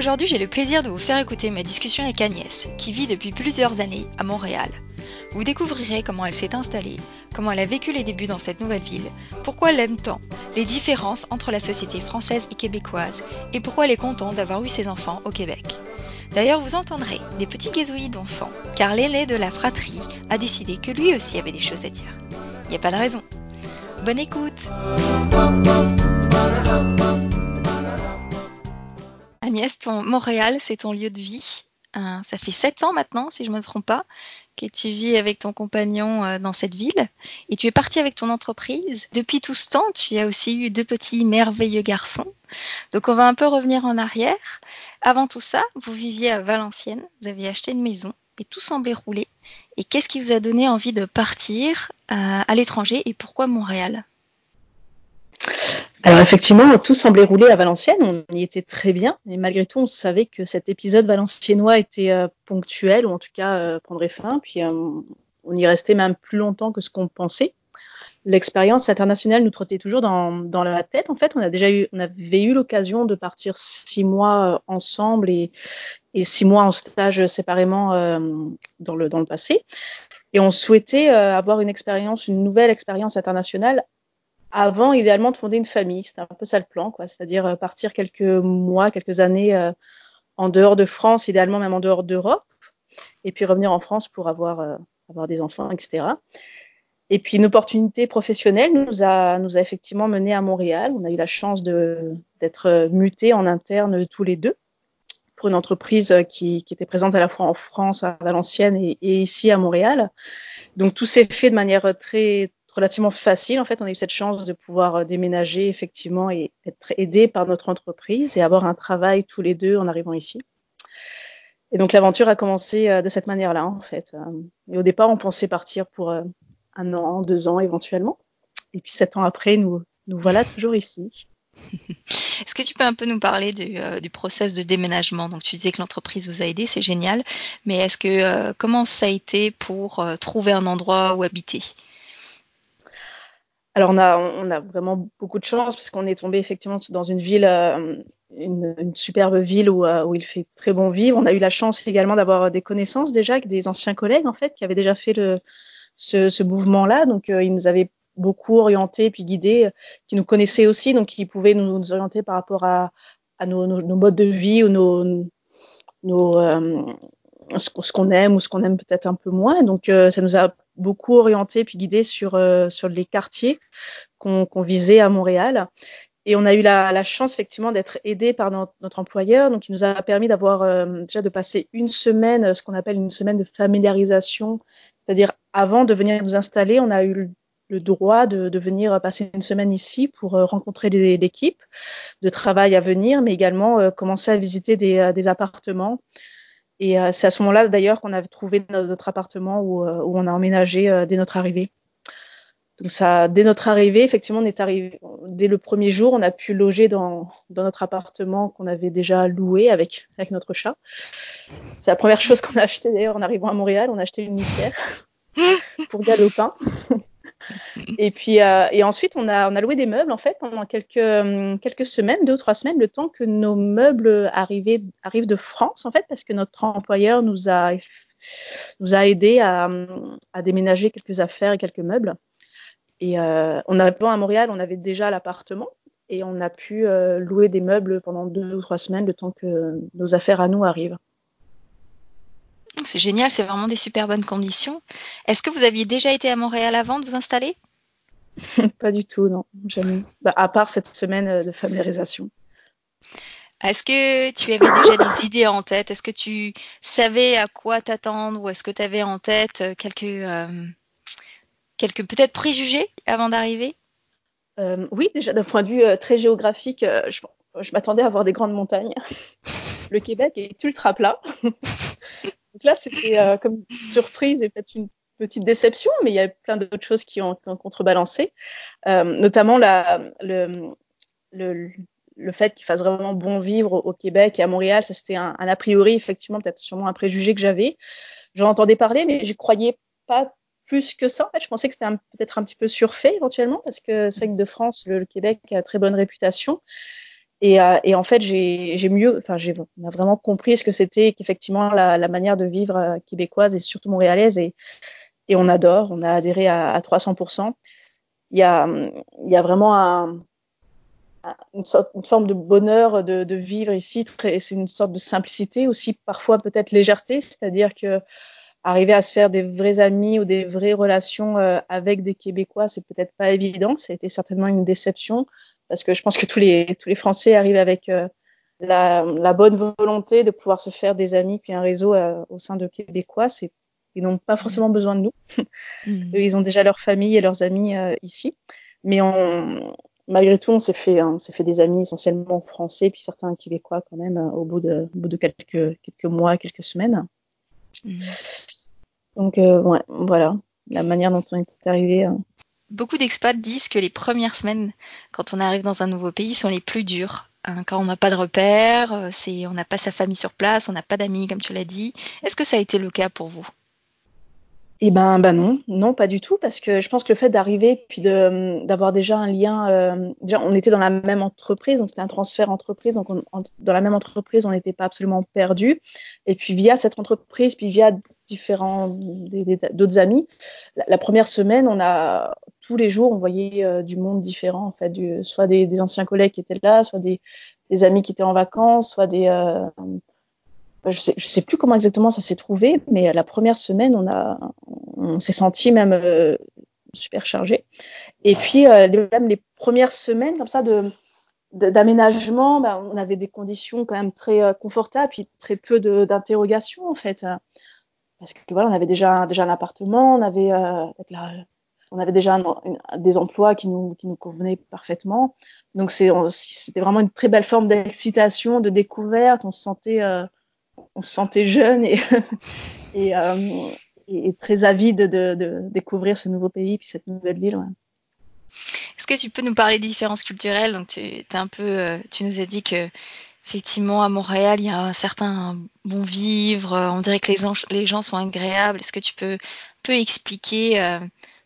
Aujourd'hui, j'ai le plaisir de vous faire écouter ma discussion avec Agnès, qui vit depuis plusieurs années à Montréal. Vous découvrirez comment elle s'est installée, comment elle a vécu les débuts dans cette nouvelle ville, pourquoi elle aime tant, les différences entre la société française et québécoise, et pourquoi elle est contente d'avoir eu ses enfants au Québec. D'ailleurs, vous entendrez des petits gazouillis d'enfants, car l'aîné de la fratrie a décidé que lui aussi avait des choses à dire. Il n'y a pas de raison. Bonne écoute Ton Montréal, c'est ton lieu de vie. Euh, ça fait sept ans maintenant, si je ne me trompe pas, que tu vis avec ton compagnon euh, dans cette ville. Et tu es parti avec ton entreprise. Depuis tout ce temps, tu as aussi eu deux petits merveilleux garçons. Donc on va un peu revenir en arrière. Avant tout ça, vous viviez à Valenciennes, vous aviez acheté une maison et tout semblait rouler. Et qu'est-ce qui vous a donné envie de partir euh, à l'étranger et pourquoi Montréal? Alors effectivement, tout semblait rouler à Valenciennes, on y était très bien, mais malgré tout, on savait que cet épisode valenciennois était euh, ponctuel, ou en tout cas euh, prendrait fin, puis euh, on y restait même plus longtemps que ce qu'on pensait. L'expérience internationale nous trottait toujours dans, dans, la tête. En fait, on a déjà eu, on avait eu l'occasion de partir six mois ensemble et, et six mois en stage séparément dans le dans le passé. Et on souhaitait avoir une expérience, une nouvelle expérience internationale avant idéalement de fonder une famille. C'était un peu ça le plan, quoi. C'est-à-dire euh, partir quelques mois, quelques années euh, en dehors de France, idéalement même en dehors d'Europe, et puis revenir en France pour avoir, euh, avoir des enfants, etc. Et puis une opportunité professionnelle nous a, nous a effectivement mené à Montréal. On a eu la chance d'être mutés en interne tous les deux pour une entreprise qui, qui, était présente à la fois en France, à Valenciennes et ici à Montréal. Donc tout s'est fait de manière très relativement facile. En fait, on a eu cette chance de pouvoir euh, déménager effectivement et être aidé par notre entreprise et avoir un travail tous les deux en arrivant ici. Et donc l'aventure a commencé euh, de cette manière-là, en fait. Euh, et au départ, on pensait partir pour un an, deux ans éventuellement. Et puis sept ans après, nous, nous voilà toujours ici. Est-ce que tu peux un peu nous parler du, du process de déménagement? Donc tu disais que l'entreprise vous a aidé, c'est génial, mais est-ce que comment ça a été pour trouver un endroit où habiter? Alors on a, on a vraiment beaucoup de chance puisqu'on est tombé effectivement dans une ville, euh, une, superbe ville où, euh, où, il fait très bon vivre. On a eu la chance également d'avoir des connaissances déjà avec des anciens collègues en fait qui avaient déjà fait le, ce, mouvement-là. Donc euh, ils nous avaient beaucoup orientés puis guidés, qui nous connaissaient aussi, donc qui pouvaient nous, orienter par rapport à, nos, nos, modes de vie ou nos, nos ce qu'on aime ou ce qu'on aime peut-être un peu moins. Donc ça nous a beaucoup orienté puis guidé sur, euh, sur les quartiers qu'on visait à Montréal. Et on a eu la, la chance effectivement d'être aidé par notre, employeur, donc il nous a permis d'avoir euh, déjà de passer une semaine, ce qu'on appelle une semaine de familiarisation, c'est-à-dire avant de venir nous installer, on a eu le droit de, de venir passer une semaine ici pour euh, rencontrer l'équipe de travail à venir, mais également commencer à visiter des, des appartements, et euh, c'est à ce moment-là d'ailleurs qu'on a trouvé notre appartement où, euh, où on a emménagé euh, dès notre arrivée. Donc ça, dès notre arrivée, effectivement, on est arrivé dès le premier jour, on a pu loger dans, dans notre appartement qu'on avait déjà loué avec avec notre chat. C'est la première chose qu'on a acheté d'ailleurs en arrivant à Montréal, on a acheté une litière pour Galopin. Et puis, euh, ensuite, on a, loué des meubles en fait pendant quelques, euh, quelques semaines, deux ou trois semaines, le temps que nos meubles arrivent de France en fait, parce que notre employeur nous a, nous a aidé à, à déménager quelques affaires et quelques meubles. Et euh, on arrivant à Montréal, on avait déjà l'appartement et on a pu euh, louer des meubles pendant deux ou trois semaines, le temps que nos affaires à nous arrivent. C'est génial, c'est vraiment des super bonnes conditions. Est-ce que vous aviez déjà été à Montréal avant de vous installer? Pas du tout, non, jamais. Bah, à part cette semaine euh, de familiarisation. Est-ce que tu avais déjà des idées en tête? Est-ce que tu savais à quoi t'attendre ou est-ce que tu avais en tête euh, quelques, euh, quelques peut-être préjugés avant d'arriver? Euh, Oui, déjà d'un point de vue euh, très géographique, je, je m'attendais à voir des grandes montagnes. le Québec est ultra plat. Donc là, c'était euh, comme une surprise et peut-être une petite déception, mais il y a plein d'autres choses qui ont, contrebalancé, euh, notamment la, le, le, le fait qu'il fasse vraiment bon vivre au, Québec et à Montréal. Ça, c'était un, a priori, effectivement, peut-être sûrement un préjugé que j'avais. J'en entendais parler, mais je croyais pas plus que ça. En fait, je pensais que c'était peut-être un petit peu surfait éventuellement, parce que c'est de France, le, Québec a très bonne réputation. Et, euh, et en fait, j'ai mieux, enfin, on a vraiment compris ce que c'était qu'effectivement la, manière de vivre euh, québécoise et surtout montréalaise. Et, on adore, on a adhéré à, à 300%. Il y a, vraiment un, une, forme de bonheur de, de vivre ici. C'est une sorte de simplicité aussi, parfois peut-être légèreté, c'est-à-dire que arriver à se faire des vrais amis ou des vraies relations euh, avec des Québécois, c'est peut-être pas évident. Ça a été certainement une déception parce que je pense que tous les tous les Français arrivent avec euh, la, la, bonne volonté de pouvoir se faire des amis puis un réseau euh, au sein de Québécois. C'est ils n'ont pas forcément besoin de nous. Mmh. ils ont déjà leur famille et leurs amis ici. Mais on, malgré tout, on s'est fait, hein, on s'est fait des amis essentiellement français, puis certains québécois quand même, au bout de, au bout de quelques, quelques mois, quelques semaines. Mmh. Donc euh, ouais, voilà, la manière dont on est arrivé. Hein. Beaucoup d'expats disent que les premières semaines, quand on arrive dans un nouveau pays, sont les plus dures. Hein, quand on n'a pas de repères, euh, on n'a pas sa famille sur place, on n'a pas d'amis, comme tu l'as dit. Est-ce que ça a été le cas pour vous? Eh ben, ben non, non, pas du tout, parce que je pense que le fait d'arriver puis de d'avoir déjà un lien, euh, déjà on était dans la même entreprise, donc c'était un transfert entreprise, donc dans la même entreprise on n'était pas absolument perdu, et puis via cette entreprise, puis via différents d'autres amis, la, première semaine on a tous les jours on voyait euh, du monde différent en fait, soit des, anciens collègues qui étaient là, soit des, des amis qui étaient en vacances, soit des euh, je sais, je sais plus comment exactement ça s'est trouvé, mais la première semaine, on a, on s'est senti même euh, super chargé. Et puis euh, même les premières semaines comme ça de d'aménagement, ben, on avait des conditions quand même très euh, confortables, puis très peu d'interrogations en fait, parce que voilà, on avait déjà déjà un appartement, on avait on avait déjà des emplois qui nous, qui nous convenaient parfaitement. Donc c'était vraiment une très belle forme d'excitation, de découverte. On se sentait, on se sentait jeune et, euh, et, très avide de, de, découvrir ce nouveau pays puis cette nouvelle ville. Est-ce que tu peux nous parler des différences culturelles? Donc tu, un peu, euh, tu nous as dit que effectivement à Montréal il y a un certain bon vivre, on dirait que les, gens, les gens sont agréables. Est-ce que tu peux, peu expliquer euh,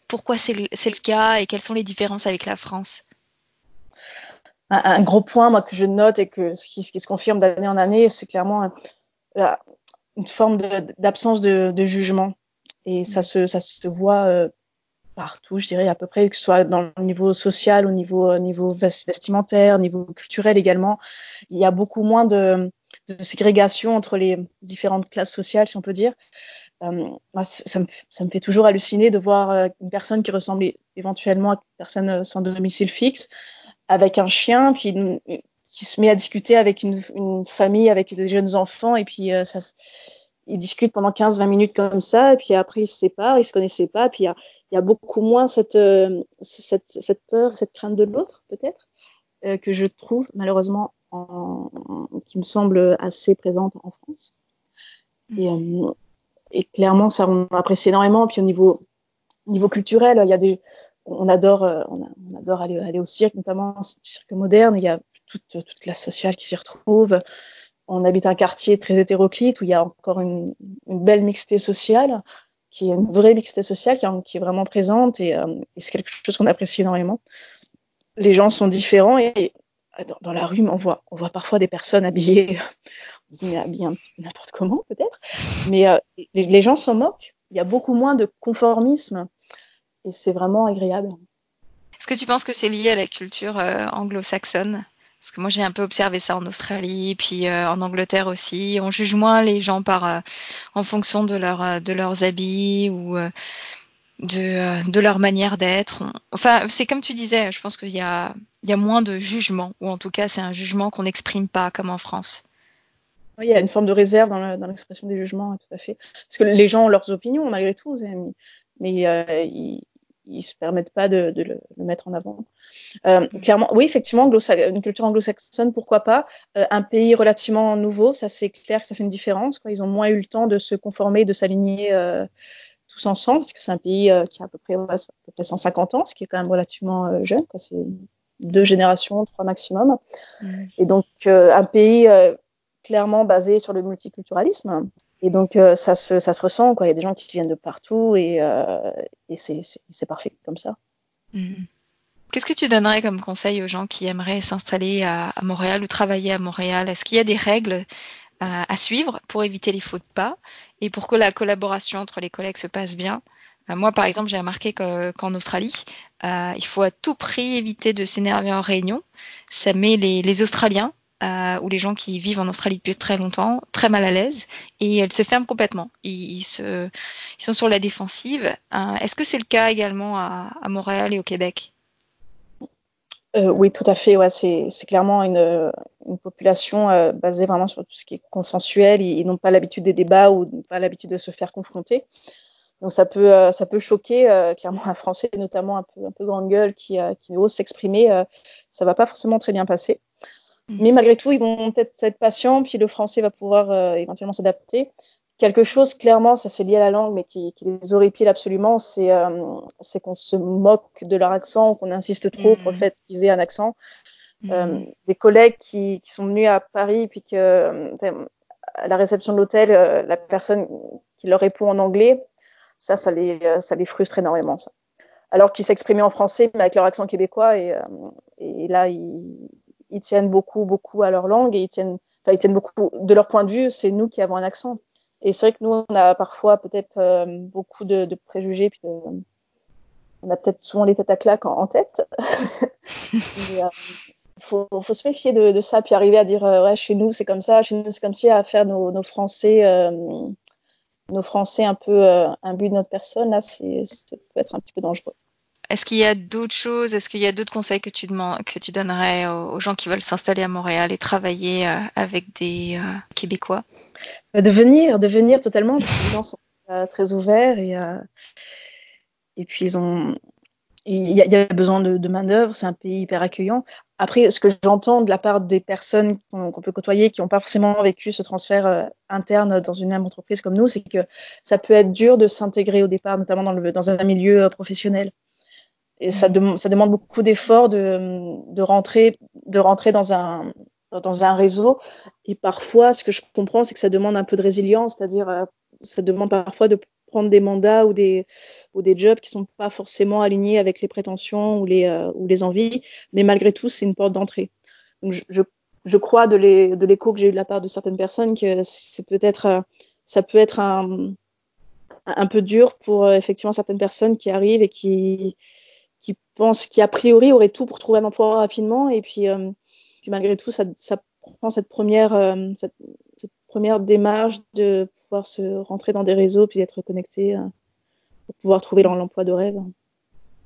pourquoi c'est le, le cas et quelles sont les différences avec la France? Un, gros point moi que je note et que ce qui, ce qui se confirme d'année en année, c'est clairement une forme d'absence de, de, jugement. Et ça se, ça se voit euh, partout, je dirais à peu près, que ce soit dans le niveau social, au niveau, au niveau vestimentaire, au niveau culturel également. Il y a beaucoup moins de, de ségrégation entre les différentes classes sociales, si on peut dire. Euh, ça, me, ça, me, fait toujours halluciner de voir euh, une personne qui ressemble éventuellement à une personne sans domicile fixe, avec un chien, puis une, qui se met à discuter avec une, une famille, avec des jeunes enfants, et puis euh, ça, ils discutent pendant 15-20 minutes comme ça, et puis après ils se séparent, ils se connaissaient pas, puis il y a, y a, beaucoup moins cette, euh, cette, cette, peur, cette crainte de l'autre, peut-être, euh, que je trouve malheureusement, en, qui me semble assez présente en France. Mm. Et, et clairement, ça, on apprécie énormément. Puis au niveau, niveau culturel, il y a des, on adore, on, on adore aller, aller au cirque, notamment du cirque moderne. Il y a toute, toute classe sociale qui s'y retrouve. On habite un quartier très hétéroclite où il y a encore une, belle mixité sociale, qui est une vraie mixité sociale qui, est vraiment présente et, euh, et c'est quelque chose qu'on apprécie énormément. Les gens sont différents et, dans, la rue, on voit, parfois des personnes habillées, on dit n'importe comment peut-être, mais euh, les, les gens s'en moquent. Il y a beaucoup moins de conformisme et c'est vraiment agréable. Est-ce que tu penses que c'est lié à la culture euh, anglo-saxonne? Parce que moi j'ai un peu observé ça en Australie, puis euh, en Angleterre aussi. On juge moins les gens par euh, en fonction de euh, de leurs habits ou de, de leur manière d'être. Enfin, c'est comme tu disais, je pense qu'il y a il y a moins de jugement, ou en tout cas c'est un jugement qu'on n'exprime pas comme en France. Oui, il y a une forme de réserve dans l'expression des jugements, tout à fait. Parce que les gens ont leurs opinions malgré tout, mais, mais ils, ils se permettent pas de, de le, mettre en avant. Euh, clairement, oui, effectivement, une culture anglo-saxonne, pourquoi pas. Euh, un pays relativement nouveau, ça c'est clair que ça fait une différence. Quoi. Ils ont moins eu le temps de se conformer, de s'aligner euh, tous ensemble, parce que c'est un pays qui a à peu, près, à peu près 150 ans, ce qui est quand même relativement jeune. C'est deux générations, trois maximum. Mmh. Et donc un pays clairement basé sur le multiculturalisme. Et donc, euh, ça, se, ça se ressent, quoi. Il y a des gens qui viennent de partout et, euh, et c'est parfait comme ça. Mm. Qu'est-ce que tu donnerais comme conseil aux gens qui aimeraient s'installer à, à, Montréal ou travailler à Montréal? Est-ce qu'il y a des règles euh, à suivre pour éviter les faux de pas et pour que la collaboration entre les collègues se passe bien? Euh, moi, par exemple, j'ai remarqué qu'en Australie, euh, il faut à tout prix éviter de s'énerver en réunion. Ça met les, les Australiens euh, ou les gens qui vivent en Australie depuis très longtemps, très mal à l'aise, et elles se ferment complètement. Ils, sont sur la défensive. Euh, Est-ce que c'est le cas également à, Montréal et au Québec? Euh, Oui, tout à fait. C'est clairement une, population euh, basée vraiment sur tout ce qui est consensuel. Ils, n'ont pas l'habitude des débats ou pas l'habitude de se faire confronter. Donc ça peut, choquer clairement un Français, notamment un peu, grande gueule, qui, qui ose s'exprimer. ça va pas forcément très bien passer. Mm. Mais malgré tout, ils vont peut-être être patients, puis le français va pouvoir euh, éventuellement s'adapter. Quelque chose, clairement, ça c'est lié à la langue, mais qui, qui les horripile absolument, c'est euh, qu'on se moque de leur accent, qu'on insiste trop pour le fait qu'ils aient un accent. Mmh. Euh, des collègues qui, qui, sont venus à Paris, puis que euh, à la réception de l'hôtel, euh, la personne qui leur répond en anglais, ça, ça les, ça les frustre énormément. Ça. Alors qu'ils s'exprimaient en français, mais avec leur accent québécois, et, et là, ils ils tiennent beaucoup, beaucoup à leur langue et ils tiennent, enfin, ils tiennent beaucoup de leur point de vue. C'est nous qui avons un accent. Et c'est vrai que nous, on a parfois peut-être euh, beaucoup de, de, préjugés, puis de, on a peut-être souvent les têtes à claque en, en tête. Il euh, faut, faut, se méfier de, de, ça, puis arriver à dire euh, ouais, chez nous c'est comme ça, chez nous c'est comme si à faire nos, nos Français, euh, nos Français un peu un but de notre personne. Là, c'est, ça peut être un petit peu dangereux. Est-ce qu'il y a d'autres choses? Est-ce qu'il y a d'autres conseils que tu, que tu donnerais aux, gens qui veulent s'installer à Montréal et travailler euh, avec des euh, Québécois? Euh, De venir, de venir totalement. Les gens sont très ouverts et, et puis. Il y, a, besoin de, main-d'œuvre, c'est un pays hyper accueillant. Après, ce que j'entends de la part des personnes qu'on peut côtoyer qui n'ont pas forcément vécu ce transfert interne dans une même entreprise comme nous, c'est que ça peut être dur de s'intégrer au départ, notamment dans un milieu professionnel et ça, de, ça demande beaucoup d'efforts de, de, rentrer, de rentrer dans un, dans un réseau. Et parfois, ce que je comprends, c'est que ça demande un peu de résilience, c'est-à-dire, euh, ça demande parfois de prendre des mandats ou des, ou des jobs qui sont pas forcément alignés avec les prétentions ou les, euh, ou les envies, mais malgré tout, c'est une porte d'entrée. Donc, je, je, je, crois de l'écho que j'ai eu de la part de certaines personnes que c'est peut-être, euh, ça peut être un, un peu dur pour effectivement certaines personnes qui arrivent et qui, qui pensent qui a priori auraient tout pour trouver un emploi rapidement et puis, euh, malgré tout ça, prend cette première euh, cette, première démarche de pouvoir se rentrer dans des réseaux puis être connecté euh, pour pouvoir trouver l'emploi de rêve.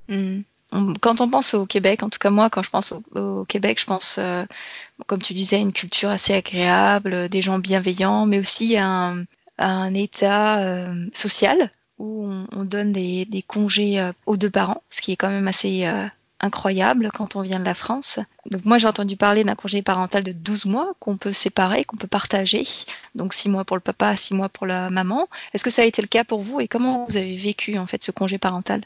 Mmh. Quand on pense au Québec, en tout cas moi, quand je pense au, Québec, je pense, comme tu disais, à une culture assez agréable, des gens bienveillants, mais aussi à un, état social où on, on donne des, des, congés euh, aux deux parents, ce qui est quand même assez euh, incroyable quand on vient de la France. Donc moi j'ai entendu parler d'un congé parental de 12 mois qu'on peut séparer, qu'on peut partager. Donc 6 mois pour le papa, 6 mois pour la maman. Est-ce que ça a été le cas pour vous et comment vous avez vécu en fait ce congé parental?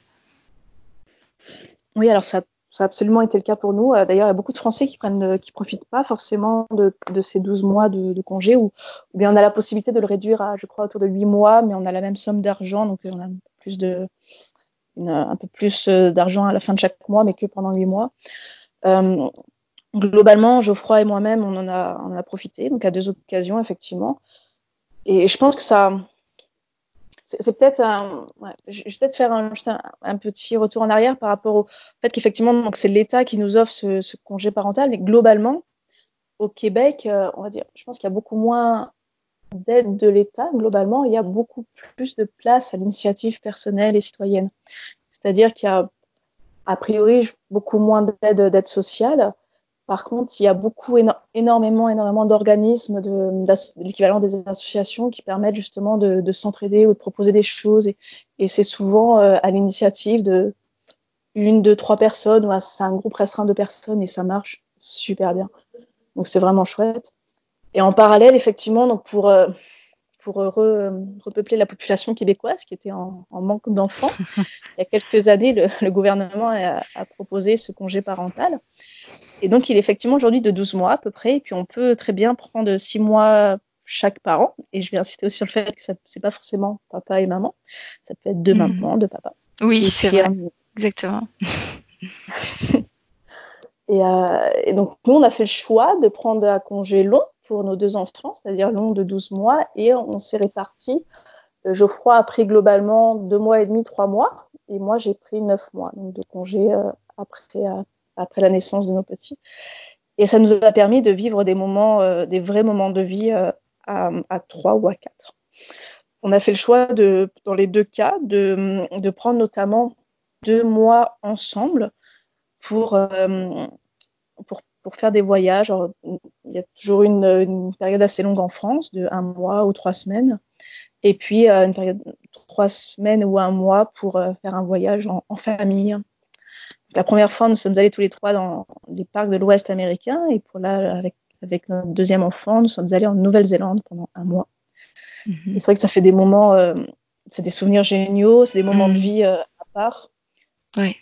Oui, alors ça ça a absolument été le cas pour nous. Euh, d'ailleurs, il y a beaucoup de Français qui prennent, euh, qui profitent pas forcément de, de ces 12 mois de, de congé, ou, bien on a la possibilité de le réduire à, je crois, autour de 8 mois, mais on a la même somme d'argent, donc on a plus de, une, un peu plus euh, d'argent à la fin de chaque mois, mais que pendant 8 mois. Euh, globalement, Geoffroy et moi-même, on en a, on en a profité, donc à deux occasions, effectivement. Et je pense que ça, c'est peut-être un, je vais peut-être faire un, petit retour en arrière par rapport au fait qu'effectivement donc c'est l'État qui nous offre ce, ce, congé parental, mais globalement au Québec, euh, on va dire, je pense qu'il y a beaucoup moins d'aide de l'État. Globalement, il y a beaucoup plus de place à l'initiative personnelle et citoyenne. C'est-à-dire qu'il y a a priori beaucoup moins d'aide d'aide sociale par contre, il y a beaucoup, énormément, énormément d'organismes, de, l'équivalent des associations qui permettent justement de, de s'entraider ou de proposer des choses. Et, et c'est souvent euh, à l'initiative de, une, deux, trois personnes, ou c'est un groupe restreint de personnes et ça marche super bien. Donc c'est vraiment chouette. Et en parallèle, effectivement, donc pour euh, pour repeupler la population québécoise qui était en, manque d'enfants, il y a quelques années, le, gouvernement a, a, proposé ce congé parental. Et donc, il est effectivement aujourd'hui de 12 mois à peu près. Et puis, on peut très bien prendre 6 mois chaque parent. Et je vais insister aussi sur le fait que ce n'est pas forcément papa et maman. Ça peut être deux mmh. mamans, deux papas. Oui, c'est vrai. Exactement. et, euh, et, donc, nous, on a fait le choix de prendre un congé long pour nos deux enfants, c'est-à-dire long de 12 mois. Et on s'est répartis. Euh, Geoffroy a pris globalement deux mois et demi, trois mois. Et moi, j'ai pris neuf mois donc de congé euh, après, euh, après la naissance de nos petits. Et ça nous a permis de vivre des moments, des vrais moments de vie à, trois ou à quatre. On a fait le choix de, dans les deux cas, de, de prendre notamment deux mois ensemble pour, pour, pour faire des voyages. Alors, il y a toujours une, une, période assez longue en France, de un mois ou trois semaines, et puis euh, une période trois semaines ou un mois pour euh, faire un voyage en, en famille la première fois, nous sommes allés tous les trois dans les parcs de l'Ouest américain. Et pour là, avec, avec notre deuxième enfant, nous sommes allés en Nouvelle-Zélande pendant un mois. Mm -hmm. C'est vrai que ça fait des moments, euh, c'est des souvenirs géniaux, c'est des moments mm -hmm. de vie à part. Oui.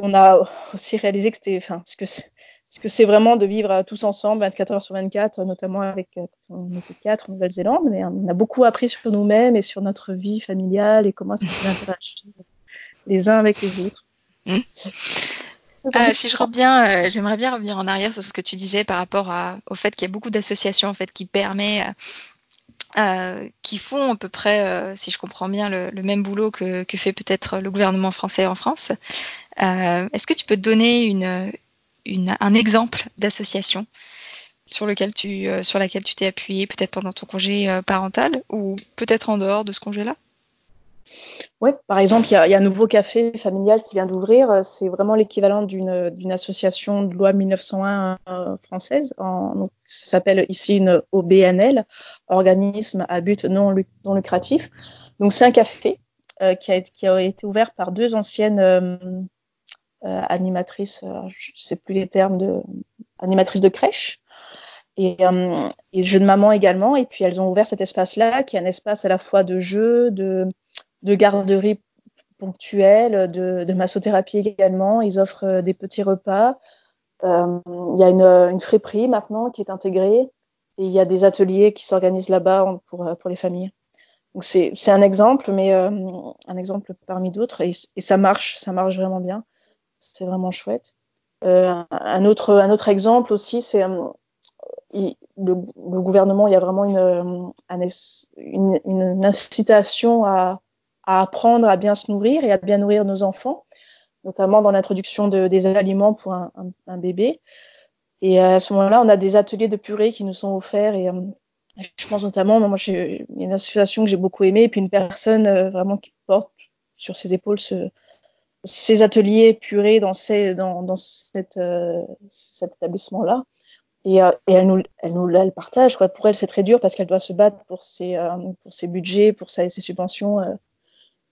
On a aussi réalisé que c'était, enfin, ce que c'est, ce que c'est vraiment de vivre tous ensemble 24 heures sur 24, notamment avec euh, on était quatre en Nouvelle-Zélande, mais on a beaucoup appris sur nous-mêmes et sur notre vie familiale et comment est-ce qu'on peut interagir les uns avec les autres. Mmh. Euh, si je reviens, euh, j'aimerais bien revenir en arrière sur ce que tu disais par rapport à, au fait qu'il y a beaucoup d'associations en fait qui permet, euh, qui font à peu près, euh, si je comprends bien, le, le même boulot que, que fait peut-être le gouvernement français en France. Euh, est-ce que tu peux donner une, un exemple d'association sur lequel tu, euh, sur laquelle tu t'es appuyé peut-être pendant ton congé parental ou peut-être en dehors de ce congé-là? Oui, par exemple, il y, a, un nouveau café familial qui vient d'ouvrir. C'est vraiment l'équivalent d'une association de loi 1901 euh, française. Donc, ça s'appelle ici une OBNL, organisme à but non, non lucratif. Donc, c'est un café euh, qui, a, qui, a, été ouvert par deux anciennes euh, animatrices, euh, je sais plus les termes, de, animatrices de crèche. Et, euh, et jeux de maman également. Et puis, elles ont ouvert cet espace-là, qui est un espace à la fois de jeu, de de garderie ponctuelle, de, massothérapie également. Ils offrent euh, des petits repas. Il y a une, une friperie maintenant qui est intégrée et il y a des ateliers qui s'organisent là-bas pour, pour les familles. Donc c'est un exemple, mais un exemple parmi d'autres et, ça marche, ça marche vraiment bien. C'est vraiment chouette. Euh, un autre un autre exemple aussi, c'est euh, le, gouvernement, il y a vraiment une, une, une incitation à, apprendre à bien se nourrir et à bien nourrir nos enfants, notamment dans l'introduction de, des aliments pour un, bébé. Et à ce moment-là, on a des ateliers de purée qui nous sont offerts et euh, je pense notamment, moi, j'ai une association que j'ai beaucoup aimée et puis une personne euh, vraiment qui porte sur ses épaules ce, ces ateliers purée dans, ces, dans, dans cette, euh, cet établissement-là. Et, euh, et, elle nous, elle nous elle partage. Quoi. Pour elle, c'est très dur parce qu'elle doit se battre pour ses, euh, pour ses budgets, pour sa, ses subventions euh,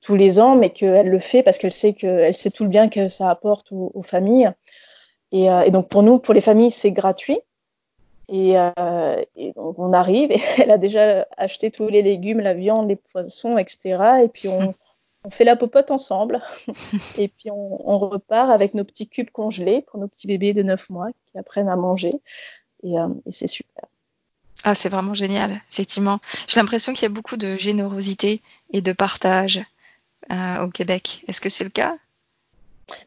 tous les ans, mais qu'elle le fait parce qu'elle sait que sait tout le bien que ça apporte aux, aux familles. Et, euh, et, donc pour nous, pour les familles, c'est gratuit. Et, euh, et, donc on arrive et elle a déjà acheté tous les légumes, la viande, les poissons, etc. Et puis on, on fait la popote ensemble. et puis on, on, repart avec nos petits cubes congelés pour nos petits bébés de 9 mois qui apprennent à manger. Et, euh, et c'est super. Ah, c'est vraiment génial, effectivement. J'ai l'impression qu'il y a beaucoup de générosité et de partage euh, au Québec. Est-ce que c'est le cas?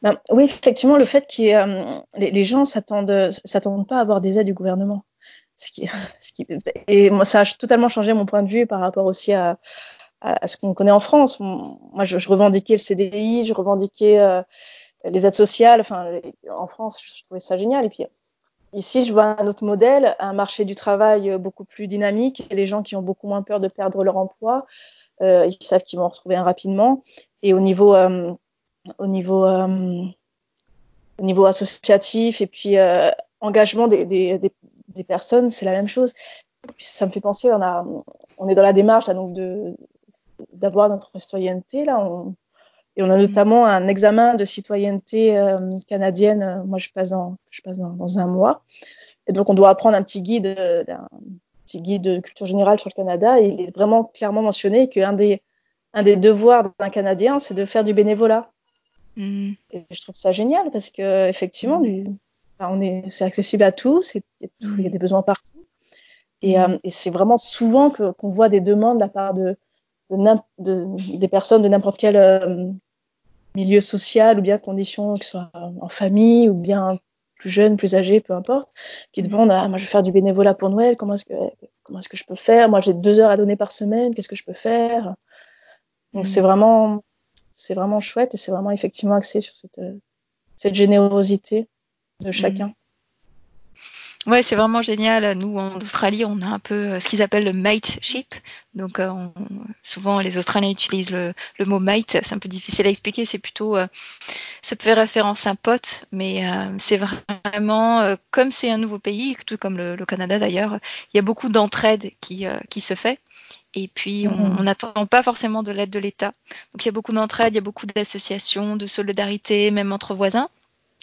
Ben, Oui, effectivement, le fait que euh, les, les, gens s'attendent s'attendent pas à avoir des aides du gouvernement. Ce qui, ce qui, et moi, ça a totalement changé mon point de vue par rapport aussi à, à, ce qu'on connaît en France. Moi, je, revendiquais le CDI, je revendiquais euh, les aides sociales. Enfin, en France, je trouvais ça génial. Et puis, Ici, je vois un autre modèle, un marché du travail beaucoup plus dynamique les gens qui ont beaucoup moins peur de perdre leur emploi. Euh, ils savent qu'ils vont retrouver un rapidement. Et au niveau, euh, au niveau, euh, au niveau associatif et puis euh, engagement des, des, personnes, c'est la même chose. Ça me fait penser, on est dans la démarche là, donc de d'avoir notre citoyenneté là. On, Et on a notamment un examen de citoyenneté euh, canadienne. Moi, je passe dans, je passe dans, dans, un mois. Et donc, on doit apprendre un petit guide, un petit guide de culture générale sur le Canada. Et il est vraiment clairement mentionné qu'un des, un des devoirs d'un Canadien, c'est de faire du bénévolat. Mm. Et je trouve ça génial parce que effectivement, du, on est, c'est accessible à tous. Il y a des besoins partout. Et, euh, et c'est vraiment souvent que, qu'on voit des demandes de la part de, de, de des personnes de n'importe quel euh, milieu social ou bien conditions, que ce soit en famille ou bien plus jeunes, plus âgés, peu importe, qui demandent ah, moi je vais faire du bénévolat pour Noël, comment est-ce que comment est-ce que je peux faire? Moi j'ai deux heures à donner par semaine, qu'est-ce que je peux faire? Donc c'est vraiment c'est vraiment chouette et c'est vraiment effectivement axé sur cette cette générosité de chacun. Ouais, c'est vraiment génial. Nous, en Australie, on a un peu euh, ce qu'ils appellent le mateship. Donc, euh, souvent, les Australiens utilisent le, le mot mate. C'est un peu difficile à expliquer. C'est plutôt, euh, ça peut faire référence à un pote, mais c'est vraiment, comme c'est un nouveau pays, tout comme le, le Canada d'ailleurs, il y a beaucoup d'entraide qui, qui se fait. Et puis, on mmh. n'attend pas forcément de l'aide de l'État. Donc, il y a beaucoup d'entraide, il y a beaucoup d'associations, de solidarité, même entre voisins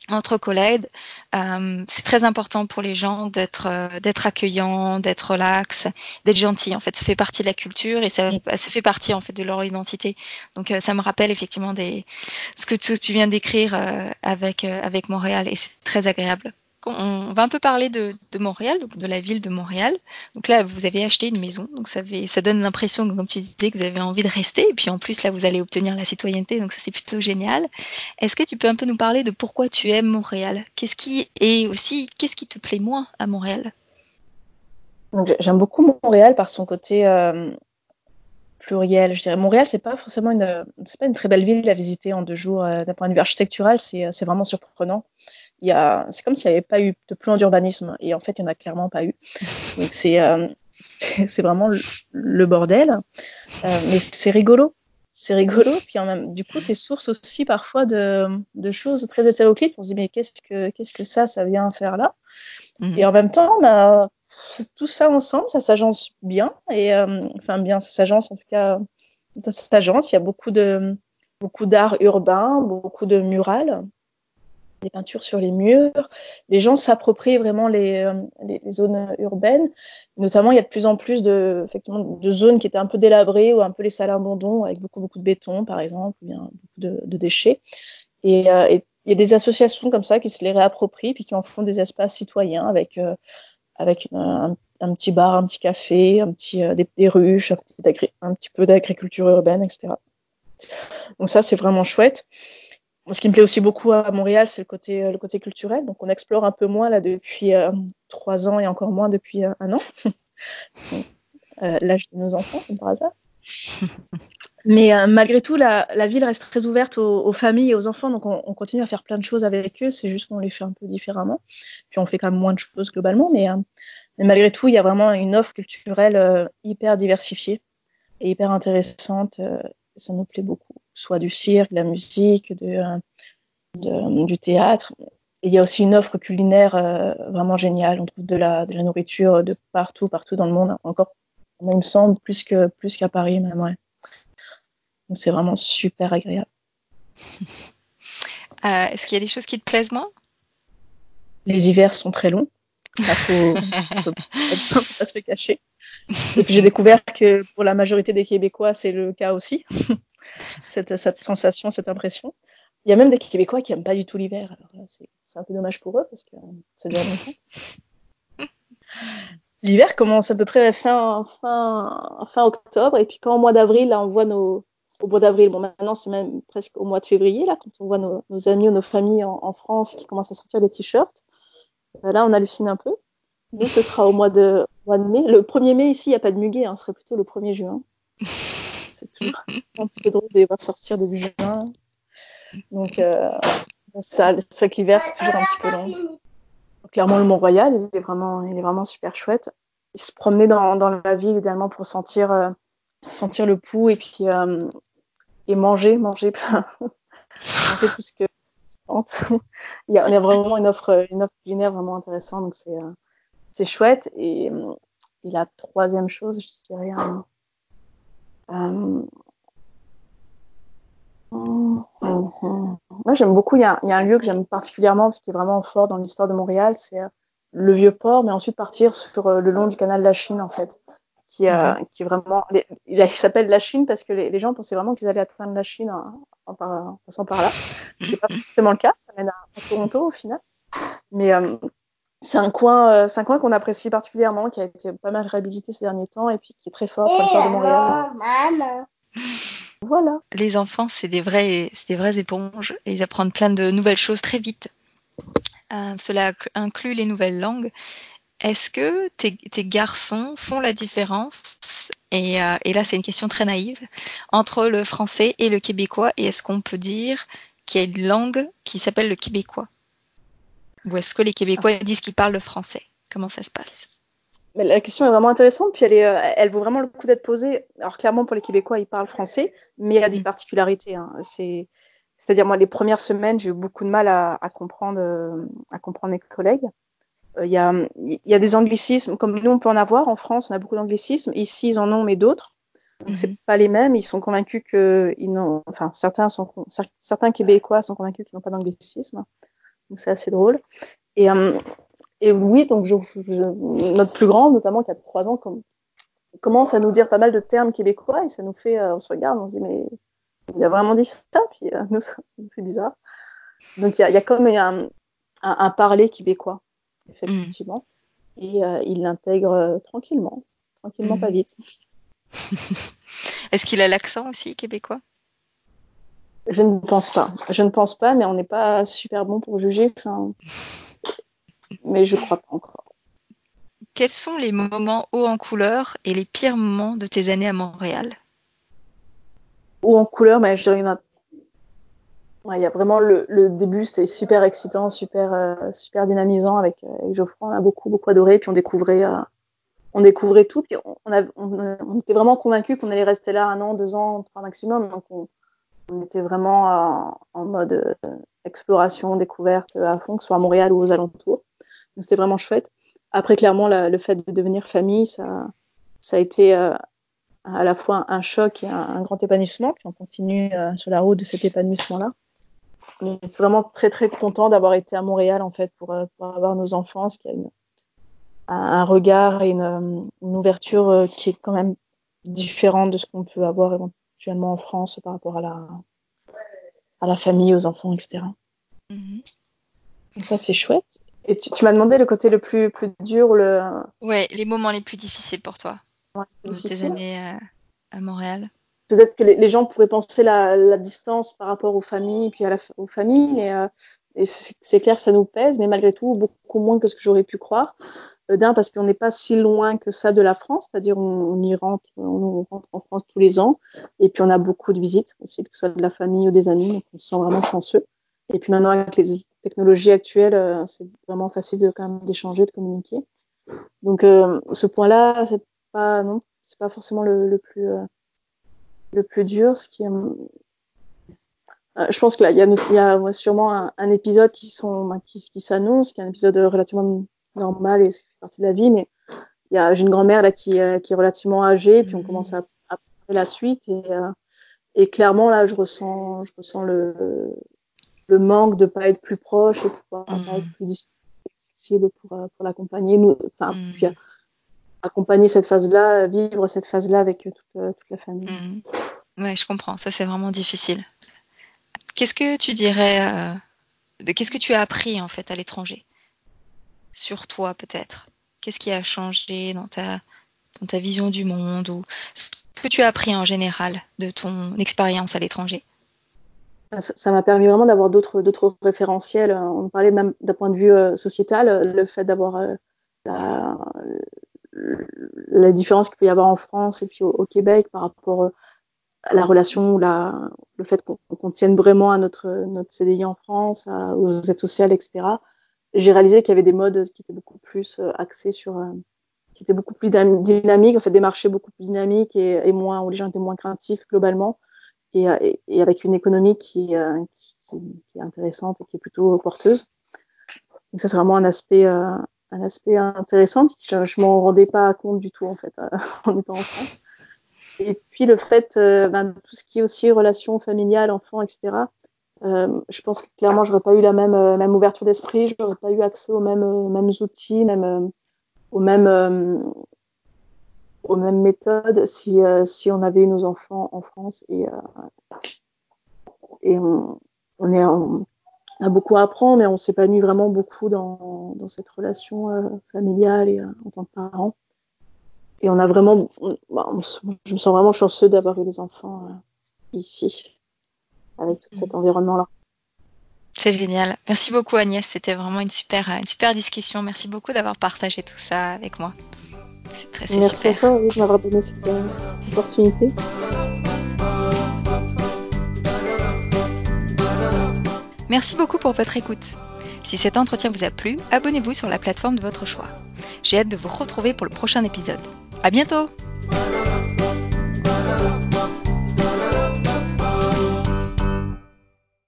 entre collègues. Euh, c'est très important pour les gens d'être euh, d'être accueillants, d'être relax, d'être gentil. En fait, ça fait partie de la culture et ça, ça fait partie en fait de leur identité. Donc, euh, ça me rappelle effectivement des ce que tu, tu viens d'écrire euh, avec avec Montréal et c'est très agréable on va un peu parler de, Montréal, donc de la ville de Montréal. Donc là, vous avez acheté une maison, donc ça, ça donne l'impression, comme tu disais, que vous avez envie de rester. Et puis en plus, là, vous allez obtenir la citoyenneté, donc ça c'est plutôt génial. Est-ce que tu peux un peu nous parler de pourquoi tu aimes Montréal? Qu'est-ce qui et aussi qu'est-ce qui te plaît moins à Montréal? J'aime beaucoup Montréal par son côté euh, pluriel. Je dirais Montréal, c'est pas forcément une, c'est pas une très belle ville à visiter en deux jours. Euh, d'un point de vue architectural, c'est vraiment surprenant y a, c'est comme s'il n'y avait pas eu de plan d'urbanisme. Et en fait, il n'y en a clairement pas eu. Donc, c'est, euh, c'est vraiment le, bordel. Euh, mais c'est rigolo. C'est rigolo. Puis, en même, du coup, c'est source aussi parfois de, de choses très hétéroclites. On se dit, mais qu'est-ce que, qu'est-ce que ça, ça vient faire là? Mhm. Et en même temps, bah, tout ça ensemble, ça s'agence bien. Et, euh, enfin, bien, ça s'agence, en tout cas, ça s'agence. Il y a beaucoup de, beaucoup d'art urbain, beaucoup de murales des peintures sur les murs. Les gens s'approprient vraiment les, euh, les, les, zones urbaines. Notamment, il y a de plus en plus de, effectivement, de zones qui étaient un peu délabrées ou un peu les salles abandons avec beaucoup, beaucoup de béton, par exemple, ou bien beaucoup de, de déchets. Et, euh, et, il y a des associations comme ça qui se les réapproprient puis qui en font des espaces citoyens avec, euh, avec un, un, petit bar, un petit café, un petit, des, des, ruches, un petit peu d'agriculture urbaine, etc. Donc ça, c'est vraiment chouette ce qui me plaît aussi beaucoup à Montréal, c'est le côté, euh, le côté culturel. Donc, on explore un peu moins là depuis euh, trois ans et encore moins depuis euh, un an. euh, L'âge de nos enfants, comme par hasard. Mais malgré tout, la, la, ville reste très ouverte aux, aux, familles et aux enfants. Donc, on, on, continue à faire plein de choses avec eux. C'est juste qu'on les fait un peu différemment. Puis, on fait quand même moins de choses globalement. Mais, mais malgré tout, il y a vraiment une offre culturelle hyper diversifiée et hyper intéressante. ça nous plaît beaucoup soit du cirque, de la musique, de, de, du théâtre. Et il y a aussi une offre culinaire euh, vraiment géniale. On trouve de la, de la nourriture de partout, partout dans le monde. Encore, il me semble, plus qu'à Paris même. Ouais. Donc c'est vraiment super agréable. Euh, Est-ce qu'il y a des choses qui te plaisent moins? Les hivers sont très longs. Il faut, faut, faut, pas se cacher. Et puis j'ai découvert que pour la majorité des Québécois, c'est le cas aussi. Cette, cette, sensation, cette impression. Il y a même des Québécois qui n'aiment pas du tout l'hiver. C'est un peu dommage pour eux parce que ça dure longtemps. L'hiver commence à peu près fin, fin, fin octobre. Et puis quand au mois d'avril, là, on voit nos. Au mois d'avril, bon, maintenant c'est même presque au mois de février, là, quand on voit nos, nos amis ou nos familles en, en, France qui commencent à sortir des t-shirts. Euh, là, on hallucine un peu. Nous, ce sera au mois de, mois de mai. Le 1er mai, ici, il n'y a pas de muguet, hein, ce serait plutôt le 1er juin c'est tout. un petit peu drôle de les voir sortir début juin. Donc, euh, ça, que l'hiver, c'est toujours un petit peu long. clairement, le Mont-Royal, il est vraiment, il est vraiment super chouette. Il se promenait dans, dans la ville, évidemment, pour sentir, euh, sentir le pouls et puis, euh, et manger, manger, manger tout ce que il y a, il y a vraiment une offre, une offre culinaire vraiment intéressante, donc c'est, c'est chouette. Et, et, la troisième chose, je dirais, euh, Moi, j'aime beaucoup. Il y, a, il y, a, un lieu que j'aime particulièrement, parce qu'il est vraiment fort dans l'histoire de Montréal, c'est le vieux port, mais ensuite partir sur le long du canal de la Chine, en fait, qui, euh, qui est vraiment. il, s'appelle la Chine parce que les, les gens pensaient vraiment qu'ils allaient atteindre la Chine en, en, en passant par là. C'est pas forcément le cas. Ça mène à, à Toronto au final. Mais euh, c'est un coin, euh, c'est un coin qu'on apprécie particulièrement, qui a été pas mal réhabilité ces derniers temps et puis qui est très fort pour l'histoire de Montréal. Maman. Voilà. Les enfants, c'est des vrais, c'est des vraies éponges et ils apprennent plein de nouvelles choses très vite. Euh, cela inclut les nouvelles langues. Est-ce que tes, tes, garçons font la différence? Et, euh, et là, c'est une question très naïve entre le français et le québécois. Et est-ce qu'on peut dire qu'il y a une langue qui s'appelle le québécois? Ou est-ce que les Québécois disent qu'ils parlent le français? Comment ça se passe? Mais la question est vraiment intéressante, puis elle, est, euh, elle vaut vraiment le coup d'être posée. Alors clairement, pour les Québécois, ils parlent français, mais il y a des mm. particularités. Hein. C'est, c'est-à-dire moi, les premières semaines, j'ai eu beaucoup de mal à, à comprendre, euh, à comprendre mes collègues. Euh, il y, a, y a des anglicismes, comme nous on peut en avoir en France, on a beaucoup d'anglicismes. Ici, ils en ont, mais d'autres. Donc c'est mm-hmm. pas les mêmes. Ils sont convaincus que, ils n'ont, enfin certains sont, certains Québécois sont convaincus qu'ils n'ont pas d'anglicisme. Donc c'est assez drôle. Et euh, et oui, donc je, je, notre plus grand, notamment qui a trois ans, comme, commence à nous dire pas mal de termes québécois et ça nous fait, euh, on se regarde, on se dit mais il a vraiment dit ça, puis euh, nous ça nous fait bizarre. Donc il y a, y a comme un, un, un, parler québécois effectivement mmh. et euh, il l'intègre tranquillement, tranquillement mmh. pas vite. Est-ce qu'il a l'accent aussi québécois? Je ne pense pas. Je ne pense pas, mais on n'est pas super bon pour juger. Enfin, mais je crois pas encore. Quels sont les moments hauts en couleur et les pires moments de tes années à Montréal? Haut en couleur, mais je dirais qu'il y en a. Ouais, il y a vraiment le, le début, c'était super excitant, super euh, super dynamisant avec, euh, avec, Geoffroy. On a beaucoup beaucoup adoré, puis on découvrait euh, on découvrait tout. Puis on, on, a, on, on était vraiment convaincus qu'on allait rester là un an, deux ans, trois maximum. Donc on, on était vraiment en mode euh, exploration, découverte à fond, que ce soit à Montréal ou aux alentours c'était vraiment chouette. Après, clairement, la, le fait de devenir famille, ça, ça a été euh, à la fois un, choc et un, grand épanouissement. Puis on continue euh, sur la route de cet épanouissement-là. On est vraiment très très content d'avoir été à Montréal en fait pour, euh, avoir nos enfants, ce qui a une, un, regard et une, une, ouverture euh, qui est quand même différente de ce qu'on peut avoir éventuellement en France par rapport à la, à la famille, aux enfants, etc. -hmm. Donc ça c'est chouette. Et tu, tu m'as demandé le côté le plus, plus dur le. Ouais, les moments les plus difficiles pour toi. Ouais, de tes années à, euh, à Montréal. Peut-être que les, les, gens pourraient penser la, la, distance par rapport aux familles puis à la, aux familles, mais euh, c'est clair ça nous pèse, mais malgré tout beaucoup moins que ce que j'aurais pu croire. Euh, D'un parce qu'on n'est pas si loin que ça de la France, c'est-à-dire on, y rentre, on rentre en France tous les ans, et puis on a beaucoup de visites aussi, que ce soit de la famille ou des amis, donc on se sent vraiment chanceux. Et puis maintenant avec les technologie actuelle, euh, c'est vraiment facile de quand même d'échanger, de communiquer. Donc euh, ce point-là, c'est pas non, c'est pas forcément le, plus euh, le plus dur. Ce qui est, je pense que là, il y a, sûrement un, épisode qui sont qui, qui s'annonce, qui est un épisode relativement normal et c'est partie de la vie, mais il y a j'ai une grand-mère là qui, qui est relativement âgée, puis on commence à, à la suite et, et clairement là, je ressens je ressens le le manque de pas être plus proche et de pouvoir mmh. pas être plus difficile pour, euh, pour l'accompagner, nous, enfin, mmh. puis, euh, accompagner cette phase-là, vivre cette phase-là avec toute, euh, toute la famille. Mmh. Ouais, je comprends. Ça, c'est vraiment difficile. Qu'est-ce que tu dirais, euh, de, qu'est-ce que tu as appris en fait à l'étranger? Sur toi peut-être? Qu'est-ce qui a changé dans ta, dans ta vision du monde ou ce que tu as appris en général de ton expérience à l'étranger? Ça m'a permis vraiment d'avoir d'autres référentiels. On parlait même d'un point de vue euh, sociétal, le fait d'avoir euh, la, la, différence qu'il peut y avoir en France et puis au, Québec par rapport euh, à la relation, la, le fait qu'on qu tienne vraiment à notre notre CDI en France, aux aides sociales, etc. J'ai réalisé qu'il y avait des modes qui étaient beaucoup plus axés sur qui étaient beaucoup plus dynamiques, en fait des marchés beaucoup plus dynamiques et, et moins où les gens étaient moins craintifs globalement et, et, et avec une économie qui, euh, qui, qui, est intéressante et qui est plutôt porteuse. Donc ça c'est vraiment un aspect euh, un aspect intéressant je, je m'en rendais pas compte du tout en fait euh, en étant en France. Et puis le fait, ben, tout ce qui est aussi relations familiales, enfants, etc. je pense que clairement, j'aurais pas eu la même, même ouverture d'esprit, j'aurais pas eu accès aux mêmes, mêmes outils, même, aux mêmes aux mêmes méthodes si, si on avait eu nos enfants en France et, et on, on est on a beaucoup à apprendre mais on s'épanouit vraiment beaucoup dans, dans cette relation euh, familiale et euh, en tant que parent. Et on a vraiment, bah, je me sens vraiment chanceux d'avoir eu les enfants euh, ici, avec tout cet mmh. environnement-là. C'est génial. Merci beaucoup Agnès, c'était vraiment une super, une super discussion. Merci beaucoup d'avoir partagé tout ça avec moi. C'est très, Merci super. à toi de m'avoir donné cette opportunité. Merci beaucoup pour votre écoute. Si cet entretien vous a plu, abonnez-vous sur la plateforme de votre choix. J'ai hâte de vous retrouver pour le prochain épisode. À bientôt!